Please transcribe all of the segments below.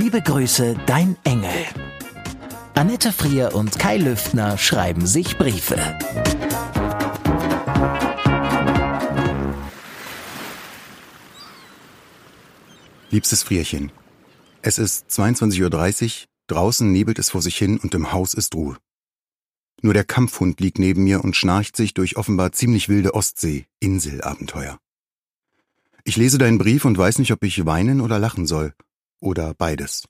Liebe Grüße, dein Engel. Annette Frier und Kai Lüftner schreiben sich Briefe. Liebstes Frierchen, es ist 22.30 Uhr, draußen nebelt es vor sich hin und im Haus ist Ruhe. Nur der Kampfhund liegt neben mir und schnarcht sich durch offenbar ziemlich wilde Ostsee, Inselabenteuer. Ich lese deinen Brief und weiß nicht, ob ich weinen oder lachen soll. Oder beides.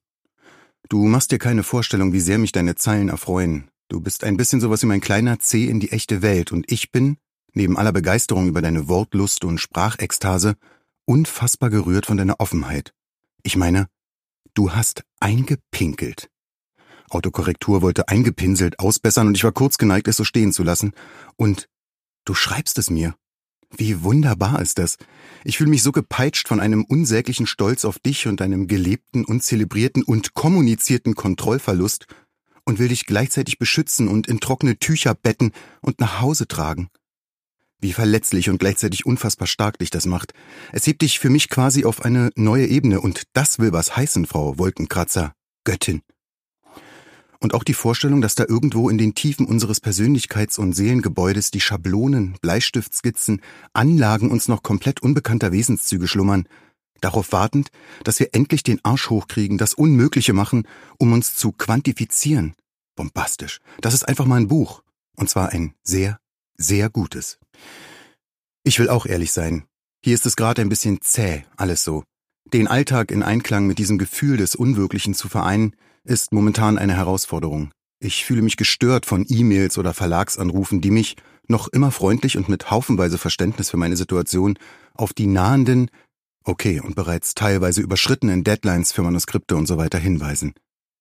Du machst dir keine Vorstellung, wie sehr mich deine Zeilen erfreuen. Du bist ein bisschen sowas wie mein kleiner Zeh in die echte Welt und ich bin, neben aller Begeisterung über deine Wortlust und Sprachekstase, unfassbar gerührt von deiner Offenheit. Ich meine, du hast eingepinkelt. Autokorrektur wollte eingepinselt ausbessern und ich war kurz geneigt, es so stehen zu lassen. Und du schreibst es mir. Wie wunderbar ist das. Ich fühle mich so gepeitscht von einem unsäglichen Stolz auf dich und einem gelebten und zelebrierten und kommunizierten Kontrollverlust und will dich gleichzeitig beschützen und in trockene Tücher betten und nach Hause tragen. Wie verletzlich und gleichzeitig unfassbar stark dich das macht. Es hebt dich für mich quasi auf eine neue Ebene und das will was heißen, Frau Wolkenkratzer, Göttin. Und auch die Vorstellung, dass da irgendwo in den Tiefen unseres Persönlichkeits- und Seelengebäudes die Schablonen, Bleistiftskizzen, Anlagen uns noch komplett unbekannter Wesenszüge schlummern, darauf wartend, dass wir endlich den Arsch hochkriegen, das Unmögliche machen, um uns zu quantifizieren. Bombastisch. Das ist einfach mal ein Buch. Und zwar ein sehr, sehr gutes. Ich will auch ehrlich sein. Hier ist es gerade ein bisschen zäh, alles so. Den Alltag in Einklang mit diesem Gefühl des Unwirklichen zu vereinen, ist momentan eine Herausforderung. Ich fühle mich gestört von E-Mails oder Verlagsanrufen, die mich, noch immer freundlich und mit haufenweise Verständnis für meine Situation, auf die nahenden, okay, und bereits teilweise überschrittenen Deadlines für Manuskripte und so weiter hinweisen.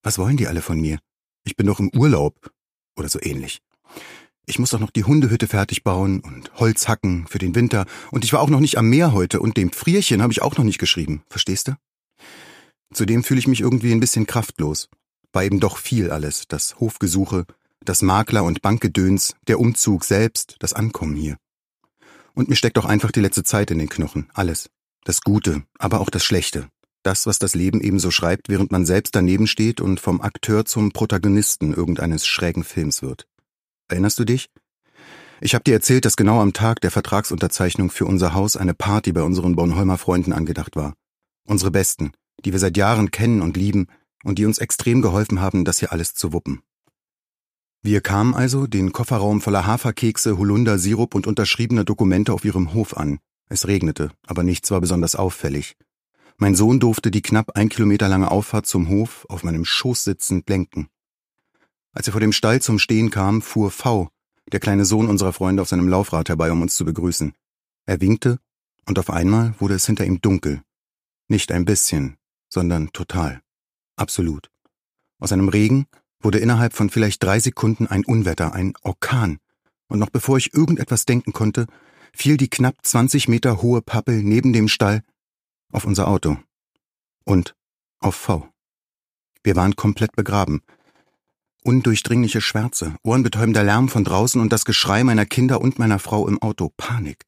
Was wollen die alle von mir? Ich bin doch im Urlaub. Oder so ähnlich. Ich muss doch noch die Hundehütte fertig bauen und Holz hacken für den Winter und ich war auch noch nicht am Meer heute und dem Frierchen habe ich auch noch nicht geschrieben. Verstehst du? Zudem fühle ich mich irgendwie ein bisschen kraftlos. War eben doch viel alles, das Hofgesuche, das Makler- und Bankgedöns, der Umzug selbst, das Ankommen hier. Und mir steckt auch einfach die letzte Zeit in den Knochen, alles. Das Gute, aber auch das Schlechte. Das, was das Leben eben so schreibt, während man selbst daneben steht und vom Akteur zum Protagonisten irgendeines schrägen Films wird. Erinnerst du dich? Ich habe dir erzählt, dass genau am Tag der Vertragsunterzeichnung für unser Haus eine Party bei unseren Bornholmer Freunden angedacht war. Unsere Besten, die wir seit Jahren kennen und lieben und die uns extrem geholfen haben, das hier alles zu wuppen. Wir kamen also, den Kofferraum voller Haferkekse, Holunder, Sirup und unterschriebener Dokumente auf ihrem Hof an. Es regnete, aber nichts war besonders auffällig. Mein Sohn durfte die knapp ein Kilometer lange Auffahrt zum Hof auf meinem Schoß sitzend lenken. Als er vor dem Stall zum Stehen kam, fuhr V, der kleine Sohn unserer Freunde, auf seinem Laufrad herbei, um uns zu begrüßen. Er winkte, und auf einmal wurde es hinter ihm dunkel. Nicht ein bisschen, sondern total. Absolut. Aus einem Regen wurde innerhalb von vielleicht drei Sekunden ein Unwetter, ein Orkan. Und noch bevor ich irgendetwas denken konnte, fiel die knapp 20 Meter hohe Pappel neben dem Stall auf unser Auto. Und auf V. Wir waren komplett begraben. Undurchdringliche Schwärze, ohrenbetäubender Lärm von draußen und das Geschrei meiner Kinder und meiner Frau im Auto. Panik.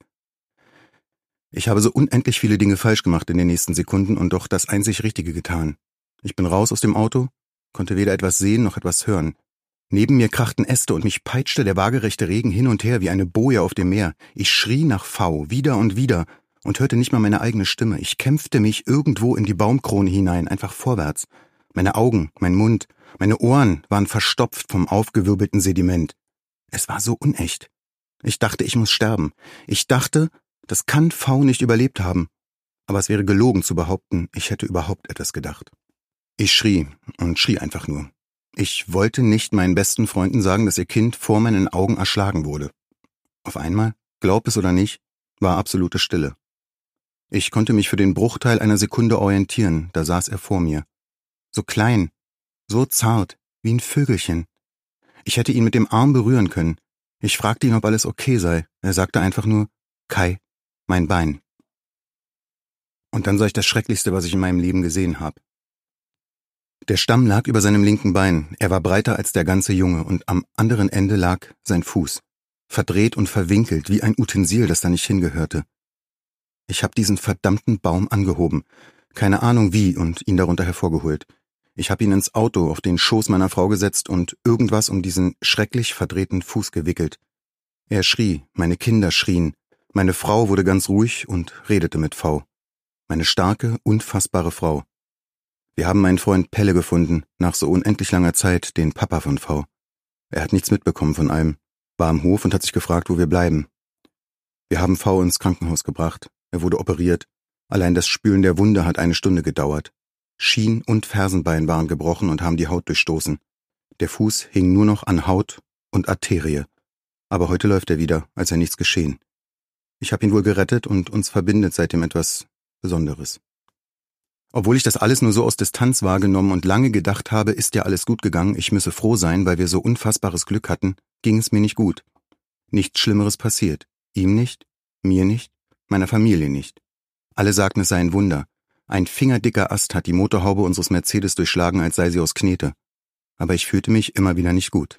Ich habe so unendlich viele Dinge falsch gemacht in den nächsten Sekunden und doch das einzig Richtige getan. Ich bin raus aus dem Auto, konnte weder etwas sehen noch etwas hören. Neben mir krachten Äste und mich peitschte der waagerechte Regen hin und her wie eine Boje auf dem Meer. Ich schrie nach V, wieder und wieder, und hörte nicht mal meine eigene Stimme. Ich kämpfte mich irgendwo in die Baumkrone hinein, einfach vorwärts. Meine Augen, mein Mund, meine Ohren waren verstopft vom aufgewirbelten Sediment. Es war so unecht. Ich dachte, ich muss sterben. Ich dachte, das kann V nicht überlebt haben. Aber es wäre gelogen zu behaupten, ich hätte überhaupt etwas gedacht. Ich schrie und schrie einfach nur. Ich wollte nicht meinen besten Freunden sagen, dass ihr Kind vor meinen Augen erschlagen wurde. Auf einmal, glaub es oder nicht, war absolute Stille. Ich konnte mich für den Bruchteil einer Sekunde orientieren, da saß er vor mir. So klein, so zart, wie ein Vögelchen. Ich hätte ihn mit dem Arm berühren können. Ich fragte ihn, ob alles okay sei. Er sagte einfach nur, Kai, mein Bein. Und dann sah ich das Schrecklichste, was ich in meinem Leben gesehen habe. Der Stamm lag über seinem linken Bein, er war breiter als der ganze Junge, und am anderen Ende lag sein Fuß, verdreht und verwinkelt wie ein Utensil, das da nicht hingehörte. Ich habe diesen verdammten Baum angehoben, keine Ahnung wie, und ihn darunter hervorgeholt. Ich habe ihn ins Auto auf den Schoß meiner Frau gesetzt und irgendwas um diesen schrecklich verdrehten Fuß gewickelt. Er schrie, meine Kinder schrien, meine Frau wurde ganz ruhig und redete mit V. Meine starke, unfassbare Frau. Wir haben meinen Freund Pelle gefunden, nach so unendlich langer Zeit, den Papa von V. Er hat nichts mitbekommen von allem, war am Hof und hat sich gefragt, wo wir bleiben. Wir haben V ins Krankenhaus gebracht. Er wurde operiert. Allein das Spülen der Wunde hat eine Stunde gedauert. Schien und Fersenbein waren gebrochen und haben die Haut durchstoßen. Der Fuß hing nur noch an Haut und Arterie. Aber heute läuft er wieder, als sei nichts geschehen. Ich habe ihn wohl gerettet und uns verbindet seitdem etwas Besonderes. Obwohl ich das alles nur so aus Distanz wahrgenommen und lange gedacht habe, ist ja alles gut gegangen, ich müsse froh sein, weil wir so unfassbares Glück hatten, ging es mir nicht gut. Nichts Schlimmeres passiert. Ihm nicht, mir nicht, meiner Familie nicht. Alle sagten, es sei ein Wunder, ein fingerdicker Ast hat die Motorhaube unseres Mercedes durchschlagen, als sei sie aus Knete. Aber ich fühlte mich immer wieder nicht gut.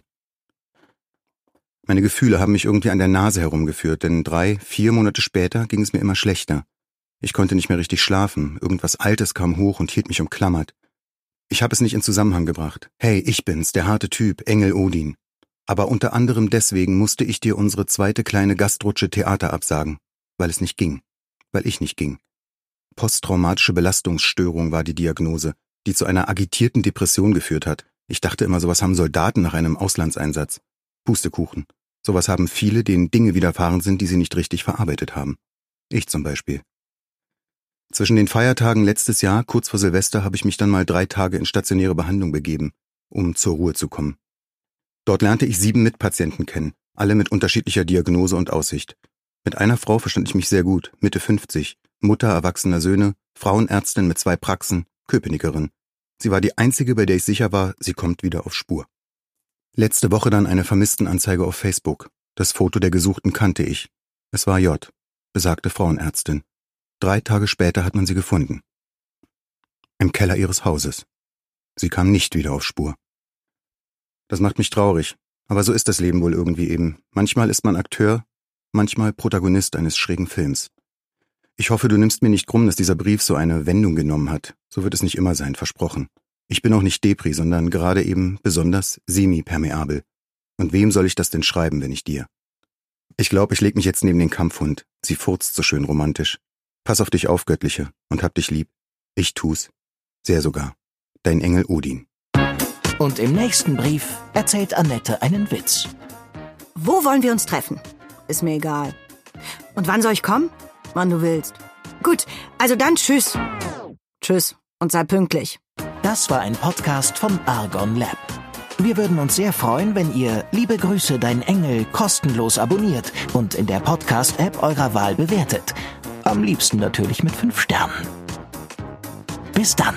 Meine Gefühle haben mich irgendwie an der Nase herumgeführt, denn drei, vier Monate später ging es mir immer schlechter. Ich konnte nicht mehr richtig schlafen, irgendwas Altes kam hoch und hielt mich umklammert. Ich habe es nicht in Zusammenhang gebracht. Hey, ich bin's, der harte Typ, Engel Odin. Aber unter anderem deswegen musste ich dir unsere zweite kleine Gastrutsche Theater absagen, weil es nicht ging, weil ich nicht ging. Posttraumatische Belastungsstörung war die Diagnose, die zu einer agitierten Depression geführt hat. Ich dachte immer, sowas haben Soldaten nach einem Auslandseinsatz. Pustekuchen. Sowas haben viele, denen Dinge widerfahren sind, die sie nicht richtig verarbeitet haben. Ich zum Beispiel. Zwischen den Feiertagen letztes Jahr, kurz vor Silvester, habe ich mich dann mal drei Tage in stationäre Behandlung begeben, um zur Ruhe zu kommen. Dort lernte ich sieben Mitpatienten kennen, alle mit unterschiedlicher Diagnose und Aussicht. Mit einer Frau verstand ich mich sehr gut, Mitte 50, Mutter erwachsener Söhne, Frauenärztin mit zwei Praxen, Köpenikerin. Sie war die einzige, bei der ich sicher war, sie kommt wieder auf Spur. Letzte Woche dann eine Vermisstenanzeige auf Facebook. Das Foto der Gesuchten kannte ich. Es war J, besagte Frauenärztin. Drei Tage später hat man sie gefunden. Im Keller ihres Hauses. Sie kam nicht wieder auf Spur. Das macht mich traurig, aber so ist das Leben wohl irgendwie eben. Manchmal ist man Akteur, manchmal Protagonist eines schrägen Films. Ich hoffe, du nimmst mir nicht krumm, dass dieser Brief so eine Wendung genommen hat. So wird es nicht immer sein, versprochen. Ich bin auch nicht Depri, sondern gerade eben besonders semi-permeabel. Und wem soll ich das denn schreiben, wenn ich dir? Ich glaube, ich leg mich jetzt neben den Kampfhund. Sie furzt so schön romantisch. Pass auf dich auf, Göttliche, und hab dich lieb. Ich tu's. Sehr sogar. Dein Engel Odin. Und im nächsten Brief erzählt Annette einen Witz. Wo wollen wir uns treffen? Ist mir egal. Und wann soll ich kommen? Wann du willst. Gut, also dann tschüss. Tschüss und sei pünktlich. Das war ein Podcast vom Argon Lab. Wir würden uns sehr freuen, wenn ihr Liebe Grüße, dein Engel kostenlos abonniert und in der Podcast-App eurer Wahl bewertet. Am liebsten natürlich mit fünf Sternen. Bis dann.